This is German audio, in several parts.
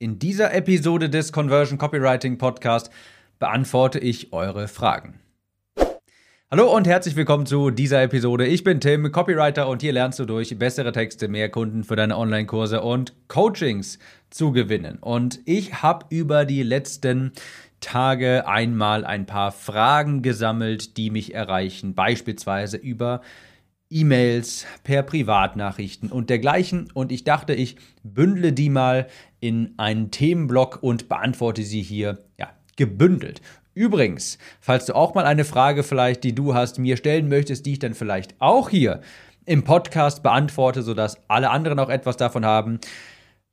In dieser Episode des Conversion Copywriting Podcast beantworte ich eure Fragen. Hallo und herzlich willkommen zu dieser Episode. Ich bin Tim, Copywriter und hier lernst du durch bessere Texte mehr Kunden für deine Online-Kurse und Coachings zu gewinnen. Und ich habe über die letzten Tage einmal ein paar Fragen gesammelt, die mich erreichen, beispielsweise über E-Mails, per Privatnachrichten und dergleichen. Und ich dachte, ich bündle die mal in einen Themenblock und beantworte sie hier ja, gebündelt. Übrigens, falls du auch mal eine Frage vielleicht, die du hast, mir stellen möchtest, die ich dann vielleicht auch hier im Podcast beantworte, sodass alle anderen auch etwas davon haben,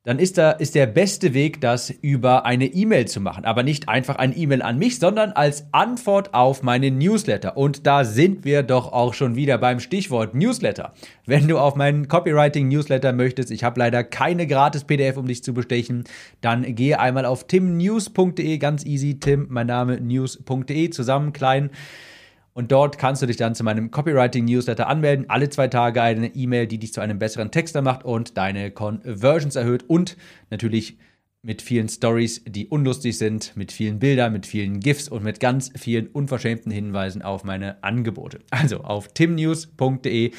dann ist, da, ist der beste Weg, das über eine E-Mail zu machen. Aber nicht einfach ein E-Mail an mich, sondern als Antwort auf meine Newsletter. Und da sind wir doch auch schon wieder beim Stichwort Newsletter. Wenn du auf meinen Copywriting-Newsletter möchtest, ich habe leider keine gratis PDF, um dich zu bestechen, dann gehe einmal auf timnews.de, ganz easy, Tim, mein Name, news.de, zusammen klein. Und dort kannst du dich dann zu meinem Copywriting-Newsletter anmelden. Alle zwei Tage eine E-Mail, die dich zu einem besseren Texter macht und deine Conversions erhöht. Und natürlich mit vielen Stories, die unlustig sind, mit vielen Bildern, mit vielen GIFs und mit ganz vielen unverschämten Hinweisen auf meine Angebote. Also auf timnews.de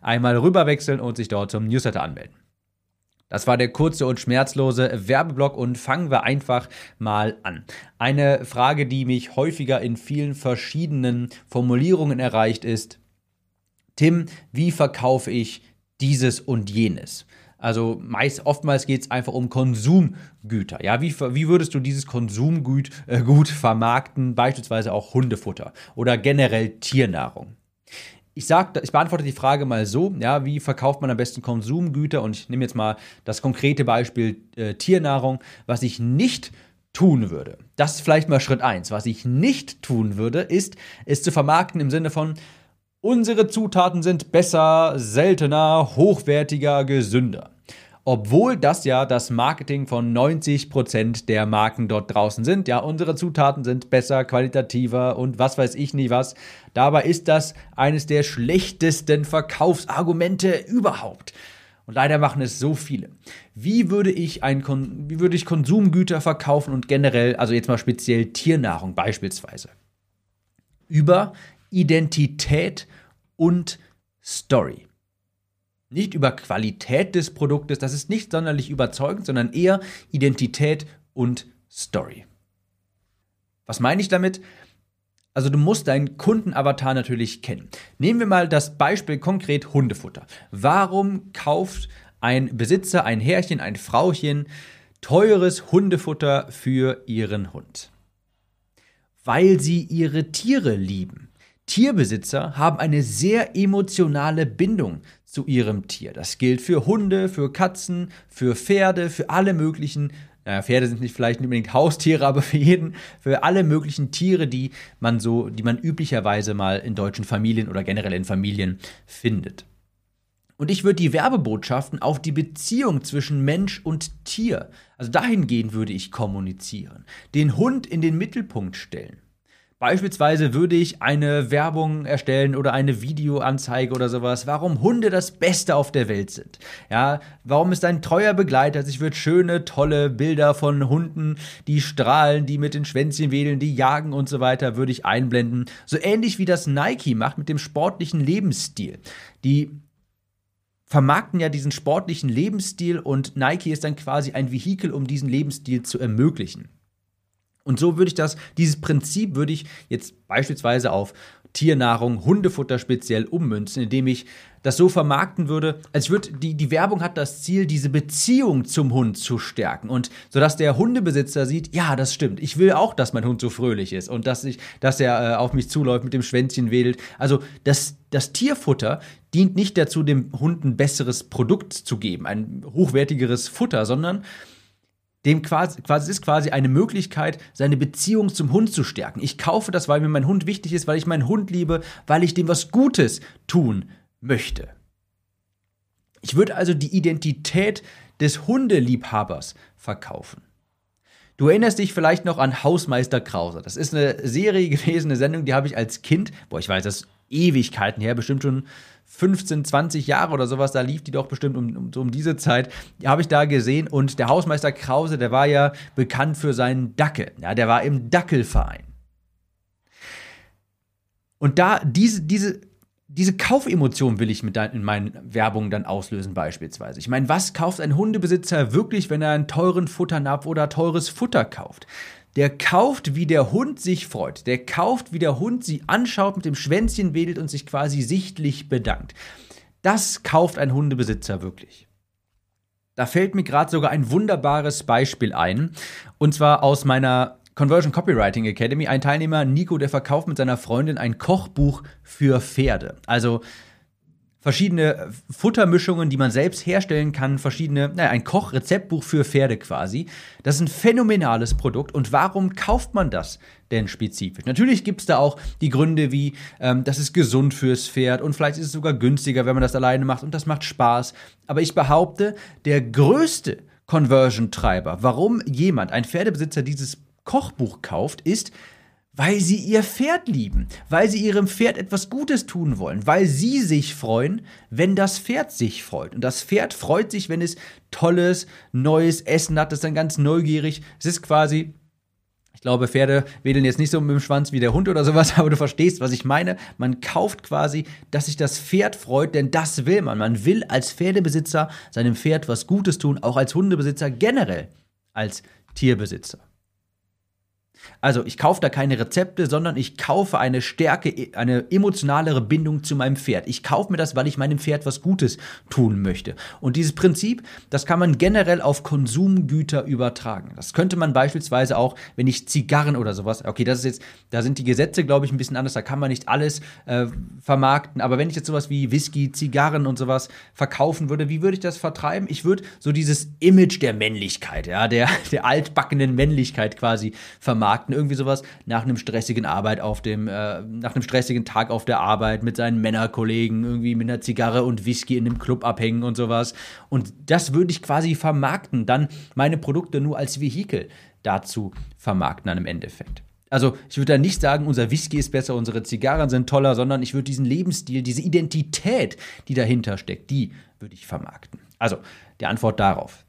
einmal rüberwechseln und sich dort zum Newsletter anmelden. Das war der kurze und schmerzlose Werbeblock und fangen wir einfach mal an. Eine Frage, die mich häufiger in vielen verschiedenen Formulierungen erreicht, ist, Tim, wie verkaufe ich dieses und jenes? Also meist, oftmals geht es einfach um Konsumgüter. Ja, wie, wie würdest du dieses Konsumgut äh, vermarkten, beispielsweise auch Hundefutter oder generell Tiernahrung? Ich sag, ich beantworte die Frage mal so, ja, wie verkauft man am besten Konsumgüter? Und ich nehme jetzt mal das konkrete Beispiel äh, Tiernahrung, was ich nicht tun würde. Das ist vielleicht mal Schritt eins. Was ich nicht tun würde, ist, es zu vermarkten im Sinne von, unsere Zutaten sind besser, seltener, hochwertiger, gesünder obwohl das ja das Marketing von 90% der Marken dort draußen sind. Ja, unsere Zutaten sind besser, qualitativer und was weiß ich nicht was. Dabei ist das eines der schlechtesten Verkaufsargumente überhaupt. Und leider machen es so viele. Wie würde ich ein wie würde ich Konsumgüter verkaufen und generell, also jetzt mal speziell Tiernahrung beispielsweise? Über Identität und Story. Nicht über Qualität des Produktes, das ist nicht sonderlich überzeugend, sondern eher Identität und Story. Was meine ich damit? Also du musst deinen Kundenavatar natürlich kennen. Nehmen wir mal das Beispiel konkret Hundefutter. Warum kauft ein Besitzer, ein Herrchen, ein Frauchen teures Hundefutter für ihren Hund? Weil sie ihre Tiere lieben. Tierbesitzer haben eine sehr emotionale Bindung zu ihrem Tier. Das gilt für Hunde, für Katzen, für Pferde, für alle möglichen, naja, Pferde sind nicht vielleicht unbedingt Haustiere, aber für jeden, für alle möglichen Tiere, die man so, die man üblicherweise mal in deutschen Familien oder generell in Familien findet. Und ich würde die Werbebotschaften auf die Beziehung zwischen Mensch und Tier, also dahingehend würde ich kommunizieren, den Hund in den Mittelpunkt stellen. Beispielsweise würde ich eine Werbung erstellen oder eine Videoanzeige oder sowas, warum Hunde das Beste auf der Welt sind. Ja, warum ist ein treuer Begleiter? Ich würde schöne, tolle Bilder von Hunden, die strahlen, die mit den Schwänzchen wedeln, die jagen und so weiter, würde ich einblenden. So ähnlich wie das Nike macht mit dem sportlichen Lebensstil. Die vermarkten ja diesen sportlichen Lebensstil und Nike ist dann quasi ein Vehikel, um diesen Lebensstil zu ermöglichen. Und so würde ich das, dieses Prinzip würde ich jetzt beispielsweise auf Tiernahrung, Hundefutter speziell ummünzen, indem ich das so vermarkten würde, als würde die, die Werbung hat das Ziel, diese Beziehung zum Hund zu stärken und sodass der Hundebesitzer sieht, ja, das stimmt, ich will auch, dass mein Hund so fröhlich ist und dass ich, dass er äh, auf mich zuläuft, mit dem Schwänzchen wedelt. Also das, das Tierfutter dient nicht dazu, dem Hund ein besseres Produkt zu geben, ein hochwertigeres Futter, sondern dem quasi, quasi ist quasi eine Möglichkeit, seine Beziehung zum Hund zu stärken. Ich kaufe das, weil mir mein Hund wichtig ist, weil ich meinen Hund liebe, weil ich dem was Gutes tun möchte. Ich würde also die Identität des Hundeliebhabers verkaufen. Du erinnerst dich vielleicht noch an Hausmeister Krause. Das ist eine Serie gewesen, eine Sendung, die habe ich als Kind, boah, ich weiß, das Ewigkeiten her, bestimmt schon 15, 20 Jahre oder sowas, da lief die doch bestimmt um, um, um diese Zeit, habe ich da gesehen und der Hausmeister Krause, der war ja bekannt für seinen Dackel, ja, der war im Dackelverein. Und da diese, diese, diese Kaufemotion will ich mit in meinen Werbungen dann auslösen, beispielsweise. Ich meine, was kauft ein Hundebesitzer wirklich, wenn er einen teuren Futternapf oder teures Futter kauft? Der kauft, wie der Hund sich freut. Der kauft, wie der Hund sie anschaut, mit dem Schwänzchen wedelt und sich quasi sichtlich bedankt. Das kauft ein Hundebesitzer wirklich. Da fällt mir gerade sogar ein wunderbares Beispiel ein. Und zwar aus meiner Conversion Copywriting Academy. Ein Teilnehmer, Nico, der verkauft mit seiner Freundin ein Kochbuch für Pferde. Also verschiedene Futtermischungen, die man selbst herstellen kann, verschiedene, naja, ein Kochrezeptbuch für Pferde quasi. Das ist ein phänomenales Produkt. Und warum kauft man das denn spezifisch? Natürlich gibt es da auch die Gründe wie, ähm, das ist gesund fürs Pferd und vielleicht ist es sogar günstiger, wenn man das alleine macht und das macht Spaß. Aber ich behaupte, der größte Conversion-Treiber, warum jemand, ein Pferdebesitzer dieses Kochbuch kauft, ist, weil sie ihr Pferd lieben, weil sie ihrem Pferd etwas Gutes tun wollen, weil sie sich freuen, wenn das Pferd sich freut. Und das Pferd freut sich, wenn es tolles, neues Essen hat, das ist dann ganz neugierig. Es ist quasi, ich glaube, Pferde wedeln jetzt nicht so mit dem Schwanz wie der Hund oder sowas, aber du verstehst, was ich meine. Man kauft quasi, dass sich das Pferd freut, denn das will man. Man will als Pferdebesitzer seinem Pferd was Gutes tun, auch als Hundebesitzer generell, als Tierbesitzer. Also ich kaufe da keine Rezepte, sondern ich kaufe eine Stärke, eine emotionalere Bindung zu meinem Pferd. Ich kaufe mir das, weil ich meinem Pferd was Gutes tun möchte. Und dieses Prinzip, das kann man generell auf Konsumgüter übertragen. Das könnte man beispielsweise auch, wenn ich Zigarren oder sowas, okay, das ist jetzt, da sind die Gesetze, glaube ich, ein bisschen anders, da kann man nicht alles äh, vermarkten. Aber wenn ich jetzt sowas wie Whisky, Zigarren und sowas verkaufen würde, wie würde ich das vertreiben? Ich würde so dieses Image der Männlichkeit, ja, der, der altbackenen Männlichkeit quasi vermarkten vermarkten, irgendwie sowas, nach einem stressigen Arbeit auf dem, äh, nach einem stressigen Tag auf der Arbeit mit seinen Männerkollegen, irgendwie mit einer Zigarre und Whisky in einem Club abhängen und sowas. Und das würde ich quasi vermarkten, dann meine Produkte nur als Vehikel dazu vermarkten dann im Endeffekt. Also ich würde da nicht sagen, unser Whisky ist besser, unsere Zigarren sind toller, sondern ich würde diesen Lebensstil, diese Identität, die dahinter steckt, die würde ich vermarkten. Also die Antwort darauf.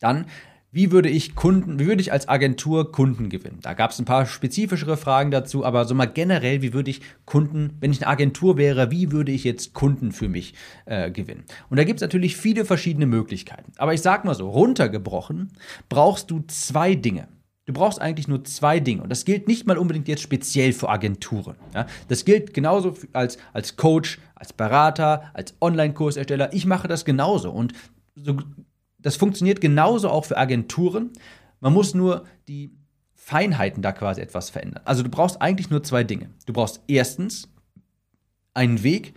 Dann wie würde ich Kunden, wie würde ich als Agentur Kunden gewinnen? Da gab es ein paar spezifischere Fragen dazu, aber so mal generell, wie würde ich Kunden, wenn ich eine Agentur wäre, wie würde ich jetzt Kunden für mich äh, gewinnen? Und da gibt es natürlich viele verschiedene Möglichkeiten. Aber ich sag mal so, runtergebrochen brauchst du zwei Dinge. Du brauchst eigentlich nur zwei Dinge. Und das gilt nicht mal unbedingt jetzt speziell für Agenturen. Ja? Das gilt genauso als, als Coach, als Berater, als Online-Kursersteller. Ich mache das genauso. Und so das funktioniert genauso auch für Agenturen. Man muss nur die Feinheiten da quasi etwas verändern. Also du brauchst eigentlich nur zwei Dinge. Du brauchst erstens einen Weg,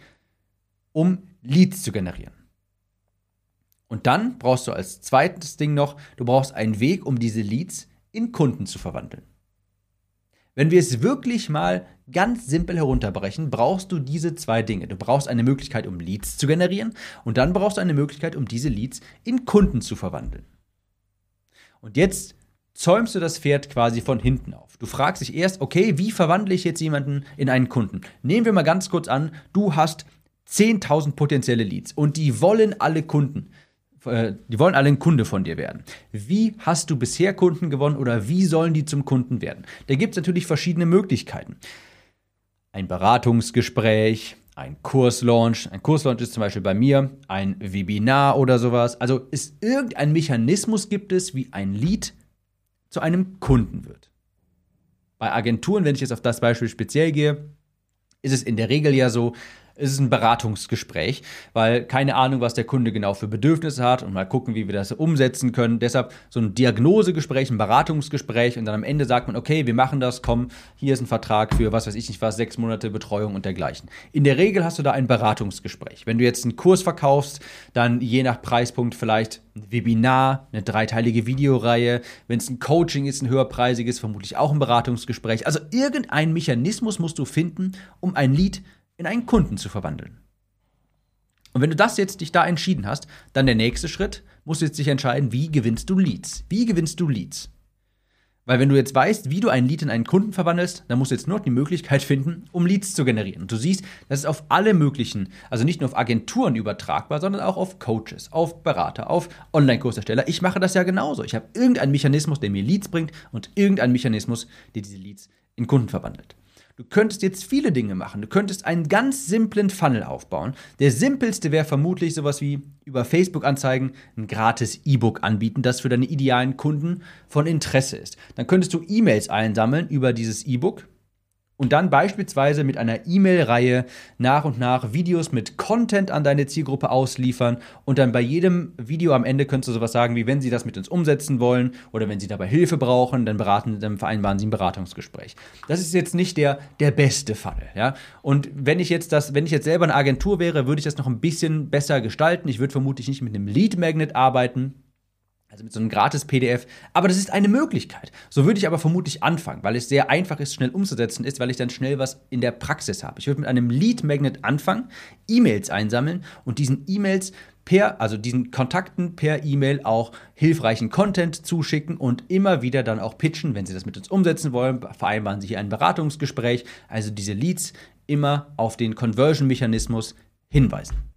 um Leads zu generieren. Und dann brauchst du als zweites Ding noch, du brauchst einen Weg, um diese Leads in Kunden zu verwandeln. Wenn wir es wirklich mal ganz simpel herunterbrechen, brauchst du diese zwei Dinge. Du brauchst eine Möglichkeit, um Leads zu generieren und dann brauchst du eine Möglichkeit, um diese Leads in Kunden zu verwandeln. Und jetzt zäumst du das Pferd quasi von hinten auf. Du fragst dich erst, okay, wie verwandle ich jetzt jemanden in einen Kunden? Nehmen wir mal ganz kurz an, du hast 10.000 potenzielle Leads und die wollen alle Kunden. Äh, die wollen alle ein Kunde von dir werden. Wie hast du bisher Kunden gewonnen oder wie sollen die zum Kunden werden? Da gibt es natürlich verschiedene Möglichkeiten. Ein Beratungsgespräch, ein Kurslaunch. Ein Kurslaunch ist zum Beispiel bei mir ein Webinar oder sowas. Also ist irgendein Mechanismus gibt es, wie ein Lead zu einem Kunden wird. Bei Agenturen, wenn ich jetzt auf das Beispiel speziell gehe, ist es in der Regel ja so, es ist ein Beratungsgespräch, weil keine Ahnung, was der Kunde genau für Bedürfnisse hat und mal gucken, wie wir das umsetzen können. Deshalb so ein Diagnosegespräch, ein Beratungsgespräch und dann am Ende sagt man, okay, wir machen das, komm, hier ist ein Vertrag für was weiß ich nicht was, sechs Monate Betreuung und dergleichen. In der Regel hast du da ein Beratungsgespräch. Wenn du jetzt einen Kurs verkaufst, dann je nach Preispunkt vielleicht ein Webinar, eine dreiteilige Videoreihe. Wenn es ein Coaching ist, ein höherpreisiges, vermutlich auch ein Beratungsgespräch. Also irgendein Mechanismus musst du finden, um ein Lied in einen Kunden zu verwandeln. Und wenn du das jetzt dich da entschieden hast, dann der nächste Schritt, musst du jetzt dich entscheiden, wie gewinnst du Leads? Wie gewinnst du Leads? Weil wenn du jetzt weißt, wie du einen Lead in einen Kunden verwandelst, dann musst du jetzt nur die Möglichkeit finden, um Leads zu generieren. Und du siehst, das ist auf alle möglichen, also nicht nur auf Agenturen übertragbar, sondern auch auf Coaches, auf Berater, auf Online-Kursersteller. Ich mache das ja genauso. Ich habe irgendeinen Mechanismus, der mir Leads bringt und irgendeinen Mechanismus, der diese Leads in Kunden verwandelt. Du könntest jetzt viele Dinge machen. Du könntest einen ganz simplen Funnel aufbauen. Der simpelste wäre vermutlich sowas wie über Facebook-Anzeigen ein gratis E-Book anbieten, das für deine idealen Kunden von Interesse ist. Dann könntest du E-Mails einsammeln über dieses E-Book und dann beispielsweise mit einer E-Mail-Reihe nach und nach Videos mit Content an deine Zielgruppe ausliefern und dann bei jedem Video am Ende könntest du sowas sagen, wie wenn sie das mit uns umsetzen wollen oder wenn sie dabei Hilfe brauchen, dann beraten, dann vereinbaren sie ein Beratungsgespräch. Das ist jetzt nicht der, der beste Fall, ja. Und wenn ich jetzt das, wenn ich jetzt selber eine Agentur wäre, würde ich das noch ein bisschen besser gestalten. Ich würde vermutlich nicht mit einem Lead Magnet arbeiten, also mit so einem gratis PDF. Aber das ist eine Möglichkeit. So würde ich aber vermutlich anfangen, weil es sehr einfach ist, schnell umzusetzen ist, weil ich dann schnell was in der Praxis habe. Ich würde mit einem Lead Magnet anfangen, E-Mails einsammeln und diesen E-Mails per, also diesen Kontakten per E-Mail auch hilfreichen Content zuschicken und immer wieder dann auch pitchen, wenn sie das mit uns umsetzen wollen, vereinbaren sie hier ein Beratungsgespräch. Also diese Leads immer auf den Conversion-Mechanismus hinweisen.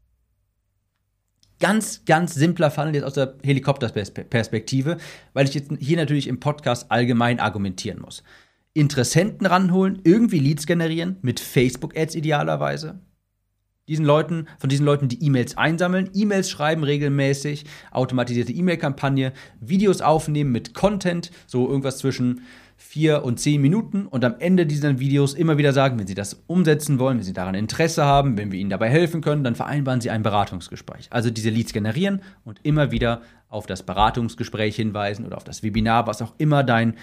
Ganz, ganz simpler Funnel jetzt aus der Helikopterperspektive, weil ich jetzt hier natürlich im Podcast allgemein argumentieren muss. Interessenten ranholen, irgendwie Leads generieren, mit Facebook-Ads idealerweise. Diesen Leuten, von diesen Leuten die E-Mails einsammeln, E-Mails schreiben regelmäßig, automatisierte E-Mail-Kampagne, Videos aufnehmen mit Content, so irgendwas zwischen vier und zehn Minuten und am Ende dieser Videos immer wieder sagen, wenn Sie das umsetzen wollen, wenn Sie daran Interesse haben, wenn wir Ihnen dabei helfen können, dann vereinbaren Sie ein Beratungsgespräch. Also diese Leads generieren und immer wieder auf das Beratungsgespräch hinweisen oder auf das Webinar, was auch immer dein,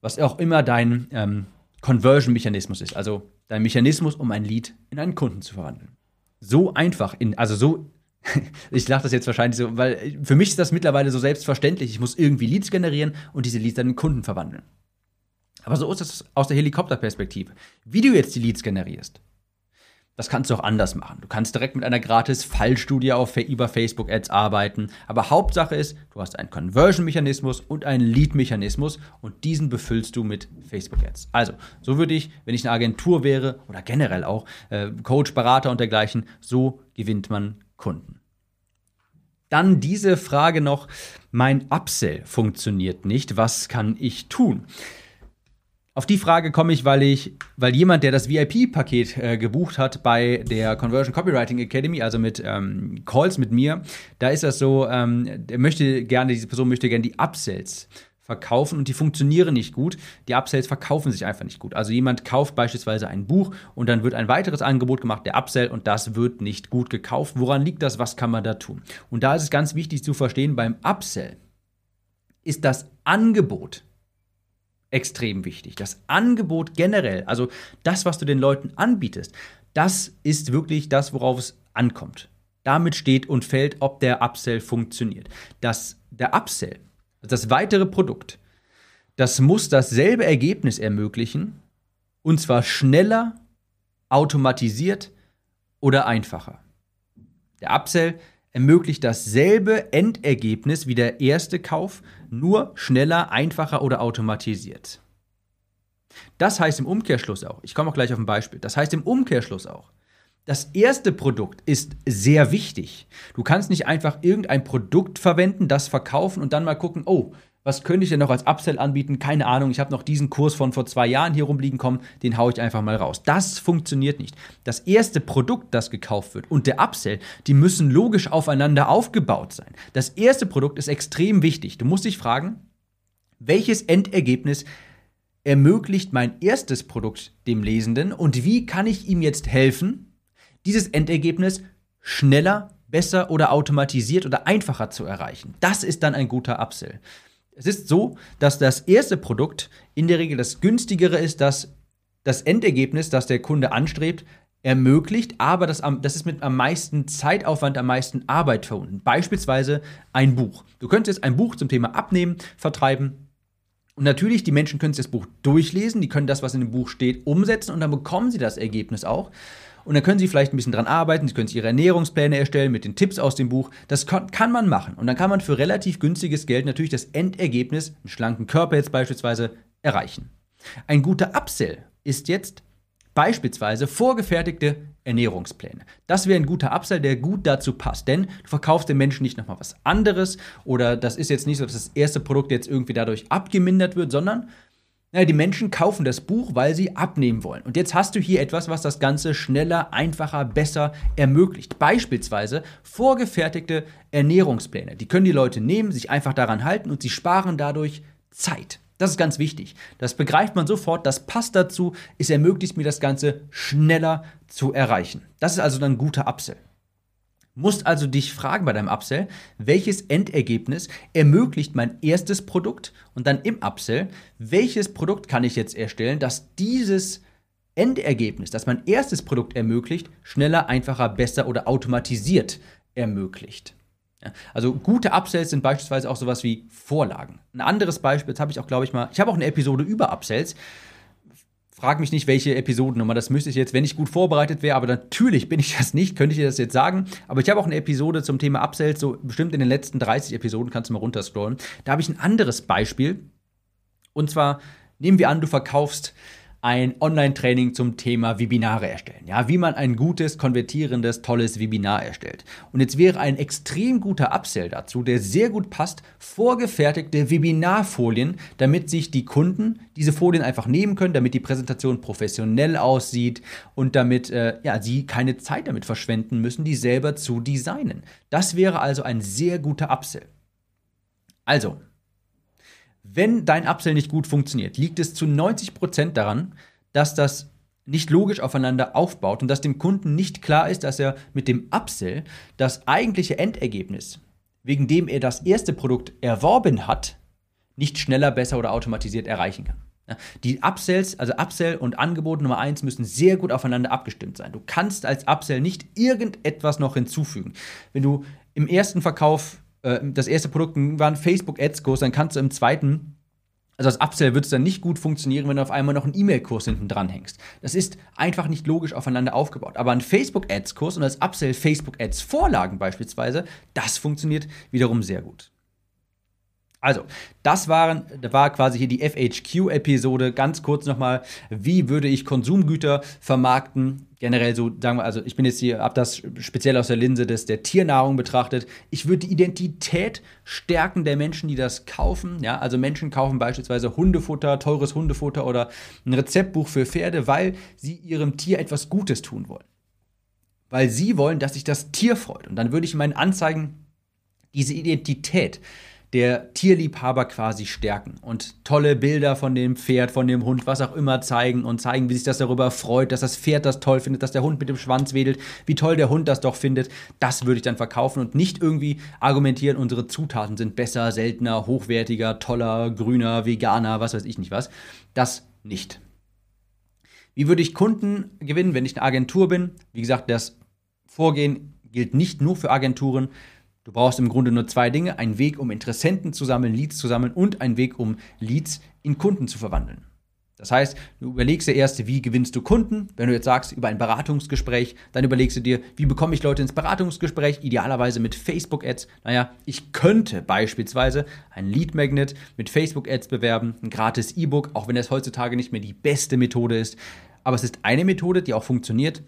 was auch immer dein ähm, Conversion-Mechanismus ist. Also dein Mechanismus, um ein Lead in einen Kunden zu verwandeln. So einfach, in, also so ich lache das jetzt wahrscheinlich so, weil für mich ist das mittlerweile so selbstverständlich. Ich muss irgendwie Leads generieren und diese Leads dann in Kunden verwandeln. Aber so ist das aus der Helikopterperspektive. Wie du jetzt die Leads generierst, das kannst du auch anders machen. Du kannst direkt mit einer gratis Fallstudie auf, über Facebook Ads arbeiten. Aber Hauptsache ist, du hast einen Conversion-Mechanismus und einen Lead-Mechanismus und diesen befüllst du mit Facebook Ads. Also, so würde ich, wenn ich eine Agentur wäre oder generell auch äh, Coach, Berater und dergleichen, so gewinnt man Kunden. Dann diese Frage noch, mein Upsell funktioniert nicht, was kann ich tun? Auf die Frage komme ich, weil ich, weil jemand, der das VIP-Paket äh, gebucht hat bei der Conversion Copywriting Academy, also mit ähm, Calls mit mir, da ist das so, ähm, der möchte gerne, diese Person möchte gerne die Upsells verkaufen und die funktionieren nicht gut. Die Upsells verkaufen sich einfach nicht gut. Also jemand kauft beispielsweise ein Buch und dann wird ein weiteres Angebot gemacht, der Upsell, und das wird nicht gut gekauft. Woran liegt das? Was kann man da tun? Und da ist es ganz wichtig zu verstehen, beim Upsell ist das Angebot extrem wichtig. Das Angebot generell, also das, was du den Leuten anbietest, das ist wirklich das, worauf es ankommt. Damit steht und fällt, ob der Upsell funktioniert. Das, der Upsell das weitere Produkt, das muss dasselbe Ergebnis ermöglichen, und zwar schneller, automatisiert oder einfacher. Der Upsell ermöglicht dasselbe Endergebnis wie der erste Kauf, nur schneller, einfacher oder automatisiert. Das heißt im Umkehrschluss auch, ich komme auch gleich auf ein Beispiel, das heißt im Umkehrschluss auch, das erste Produkt ist sehr wichtig. Du kannst nicht einfach irgendein Produkt verwenden, das verkaufen und dann mal gucken, oh, was könnte ich denn noch als Upsell anbieten? Keine Ahnung, ich habe noch diesen Kurs von vor zwei Jahren hier rumliegen kommen, den haue ich einfach mal raus. Das funktioniert nicht. Das erste Produkt, das gekauft wird und der Upsell, die müssen logisch aufeinander aufgebaut sein. Das erste Produkt ist extrem wichtig. Du musst dich fragen, welches Endergebnis ermöglicht mein erstes Produkt dem Lesenden und wie kann ich ihm jetzt helfen, dieses Endergebnis schneller, besser oder automatisiert oder einfacher zu erreichen. Das ist dann ein guter Upsell. Es ist so, dass das erste Produkt in der Regel das günstigere ist, das das Endergebnis, das der Kunde anstrebt, ermöglicht, aber das, das ist mit am meisten Zeitaufwand, am meisten Arbeit verbunden. Beispielsweise ein Buch. Du könntest jetzt ein Buch zum Thema Abnehmen vertreiben. Und natürlich, die Menschen können das Buch durchlesen, die können das, was in dem Buch steht, umsetzen und dann bekommen sie das Ergebnis auch. Und dann können Sie vielleicht ein bisschen dran arbeiten, Sie können Ihre Ernährungspläne erstellen mit den Tipps aus dem Buch. Das kann man machen. Und dann kann man für relativ günstiges Geld natürlich das Endergebnis, einen schlanken Körper jetzt beispielsweise, erreichen. Ein guter Upsell ist jetzt beispielsweise vorgefertigte Ernährungspläne. Das wäre ein guter Upsell, der gut dazu passt, denn du verkaufst den Menschen nicht nochmal was anderes oder das ist jetzt nicht so, dass das erste Produkt jetzt irgendwie dadurch abgemindert wird, sondern ja, die Menschen kaufen das Buch, weil sie abnehmen wollen. Und jetzt hast du hier etwas, was das Ganze schneller, einfacher, besser ermöglicht. Beispielsweise vorgefertigte Ernährungspläne. Die können die Leute nehmen, sich einfach daran halten und sie sparen dadurch Zeit. Das ist ganz wichtig. Das begreift man sofort, das passt dazu, es ermöglicht mir das Ganze schneller zu erreichen. Das ist also dann ein guter Upsell. Musst also dich fragen bei deinem Upsell, welches Endergebnis ermöglicht mein erstes Produkt und dann im Upsell, welches Produkt kann ich jetzt erstellen, das dieses Endergebnis, das mein erstes Produkt ermöglicht, schneller, einfacher, besser oder automatisiert ermöglicht. Ja, also gute Upsells sind beispielsweise auch sowas wie Vorlagen. Ein anderes Beispiel, das habe ich auch, glaube ich, mal, ich habe auch eine Episode über Upsells. Frag mich nicht, welche Episodennummer, das müsste ich jetzt, wenn ich gut vorbereitet wäre, aber natürlich bin ich das nicht, könnte ich dir das jetzt sagen. Aber ich habe auch eine Episode zum Thema Upsells, so bestimmt in den letzten 30 Episoden, kannst du mal runterscrollen. Da habe ich ein anderes Beispiel. Und zwar, nehmen wir an, du verkaufst ein Online-Training zum Thema Webinare erstellen. Ja, wie man ein gutes, konvertierendes, tolles Webinar erstellt. Und jetzt wäre ein extrem guter Upsell dazu, der sehr gut passt, vorgefertigte Webinarfolien, damit sich die Kunden diese Folien einfach nehmen können, damit die Präsentation professionell aussieht und damit äh, ja, sie keine Zeit damit verschwenden müssen, die selber zu designen. Das wäre also ein sehr guter Upsell. Also, wenn dein Upsell nicht gut funktioniert, liegt es zu 90% daran, dass das nicht logisch aufeinander aufbaut und dass dem Kunden nicht klar ist, dass er mit dem Upsell das eigentliche Endergebnis, wegen dem er das erste Produkt erworben hat, nicht schneller, besser oder automatisiert erreichen kann. Die Upsells, also Upsell und Angebot Nummer 1 müssen sehr gut aufeinander abgestimmt sein. Du kannst als Upsell nicht irgendetwas noch hinzufügen. Wenn du im ersten Verkauf äh, das erste Produkt war ein Facebook-Ads-Kurs, dann kannst du im zweiten also als Upsell wird es dann nicht gut funktionieren, wenn du auf einmal noch einen E-Mail-Kurs hinten dran hängst. Das ist einfach nicht logisch aufeinander aufgebaut. Aber ein Facebook-Ads-Kurs und als Upsell Facebook-Ads-Vorlagen beispielsweise, das funktioniert wiederum sehr gut. Also, das waren, war quasi hier die FHQ-Episode. Ganz kurz nochmal, wie würde ich Konsumgüter vermarkten? Generell so, sagen wir, also ich bin jetzt hier, hab das speziell aus der Linse des, der Tiernahrung betrachtet. Ich würde die Identität stärken der Menschen, die das kaufen. Ja, also Menschen kaufen beispielsweise Hundefutter, teures Hundefutter oder ein Rezeptbuch für Pferde, weil sie ihrem Tier etwas Gutes tun wollen. Weil sie wollen, dass sich das Tier freut. Und dann würde ich in meinen Anzeigen diese Identität der Tierliebhaber quasi stärken und tolle Bilder von dem Pferd, von dem Hund, was auch immer zeigen und zeigen, wie sich das darüber freut, dass das Pferd das toll findet, dass der Hund mit dem Schwanz wedelt, wie toll der Hund das doch findet. Das würde ich dann verkaufen und nicht irgendwie argumentieren, unsere Zutaten sind besser, seltener, hochwertiger, toller, grüner, veganer, was weiß ich nicht was. Das nicht. Wie würde ich Kunden gewinnen, wenn ich eine Agentur bin? Wie gesagt, das Vorgehen gilt nicht nur für Agenturen, Du brauchst im Grunde nur zwei Dinge, einen Weg, um Interessenten zu sammeln, Leads zu sammeln und einen Weg, um Leads in Kunden zu verwandeln. Das heißt, du überlegst dir erst, wie gewinnst du Kunden? Wenn du jetzt sagst, über ein Beratungsgespräch, dann überlegst du dir, wie bekomme ich Leute ins Beratungsgespräch? Idealerweise mit Facebook-Ads. Naja, ich könnte beispielsweise ein Lead-Magnet mit Facebook-Ads bewerben, ein gratis E-Book, auch wenn das heutzutage nicht mehr die beste Methode ist. Aber es ist eine Methode, die auch funktioniert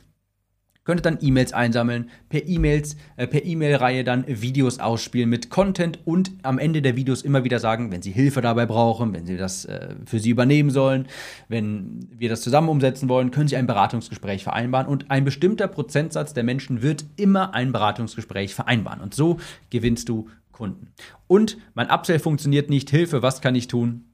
könntet dann E-Mails einsammeln, per E-Mails, äh, per E-Mail-Reihe dann Videos ausspielen mit Content und am Ende der Videos immer wieder sagen, wenn Sie Hilfe dabei brauchen, wenn Sie das äh, für Sie übernehmen sollen, wenn wir das zusammen umsetzen wollen, können Sie ein Beratungsgespräch vereinbaren und ein bestimmter Prozentsatz der Menschen wird immer ein Beratungsgespräch vereinbaren und so gewinnst du Kunden. Und mein Upsell funktioniert nicht, Hilfe, was kann ich tun?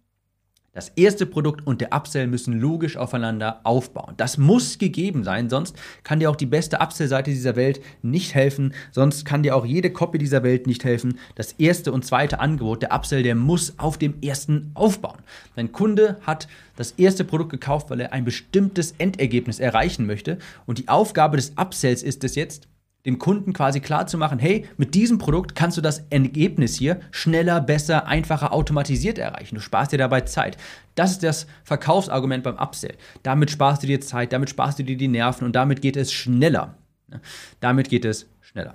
Das erste Produkt und der Upsell müssen logisch aufeinander aufbauen. Das muss gegeben sein, sonst kann dir auch die beste Upsell-Seite dieser Welt nicht helfen, sonst kann dir auch jede Copy dieser Welt nicht helfen. Das erste und zweite Angebot, der Upsell, der muss auf dem ersten aufbauen. Dein Kunde hat das erste Produkt gekauft, weil er ein bestimmtes Endergebnis erreichen möchte und die Aufgabe des Upsells ist es jetzt, dem Kunden quasi klar zu machen, hey, mit diesem Produkt kannst du das Ergebnis hier schneller, besser, einfacher, automatisiert erreichen. Du sparst dir dabei Zeit. Das ist das Verkaufsargument beim Upsell. Damit sparst du dir Zeit, damit sparst du dir die Nerven und damit geht es schneller. Damit geht es schneller.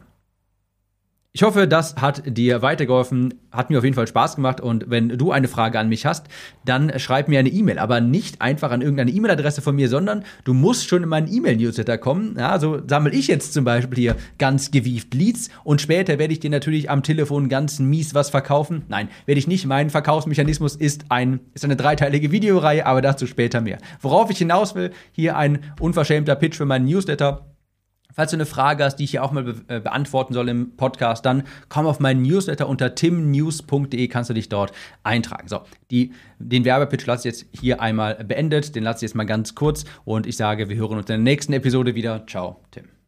Ich hoffe, das hat dir weitergeholfen, hat mir auf jeden Fall Spaß gemacht und wenn du eine Frage an mich hast, dann schreib mir eine E-Mail, aber nicht einfach an irgendeine E-Mail-Adresse von mir, sondern du musst schon in meinen E-Mail-Newsletter kommen. Ja, so sammle ich jetzt zum Beispiel hier ganz gewieft Leads und später werde ich dir natürlich am Telefon ganz mies was verkaufen. Nein, werde ich nicht. Mein Verkaufsmechanismus ist, ein, ist eine dreiteilige Videoreihe, aber dazu später mehr. Worauf ich hinaus will, hier ein unverschämter Pitch für meinen Newsletter. Falls du eine Frage hast, die ich hier auch mal be äh, beantworten soll im Podcast, dann komm auf meinen Newsletter unter timnews.de, kannst du dich dort eintragen. So, die, den Werbepitch lasse ich jetzt hier einmal beendet, den lasse ich jetzt mal ganz kurz und ich sage, wir hören uns in der nächsten Episode wieder. Ciao, Tim.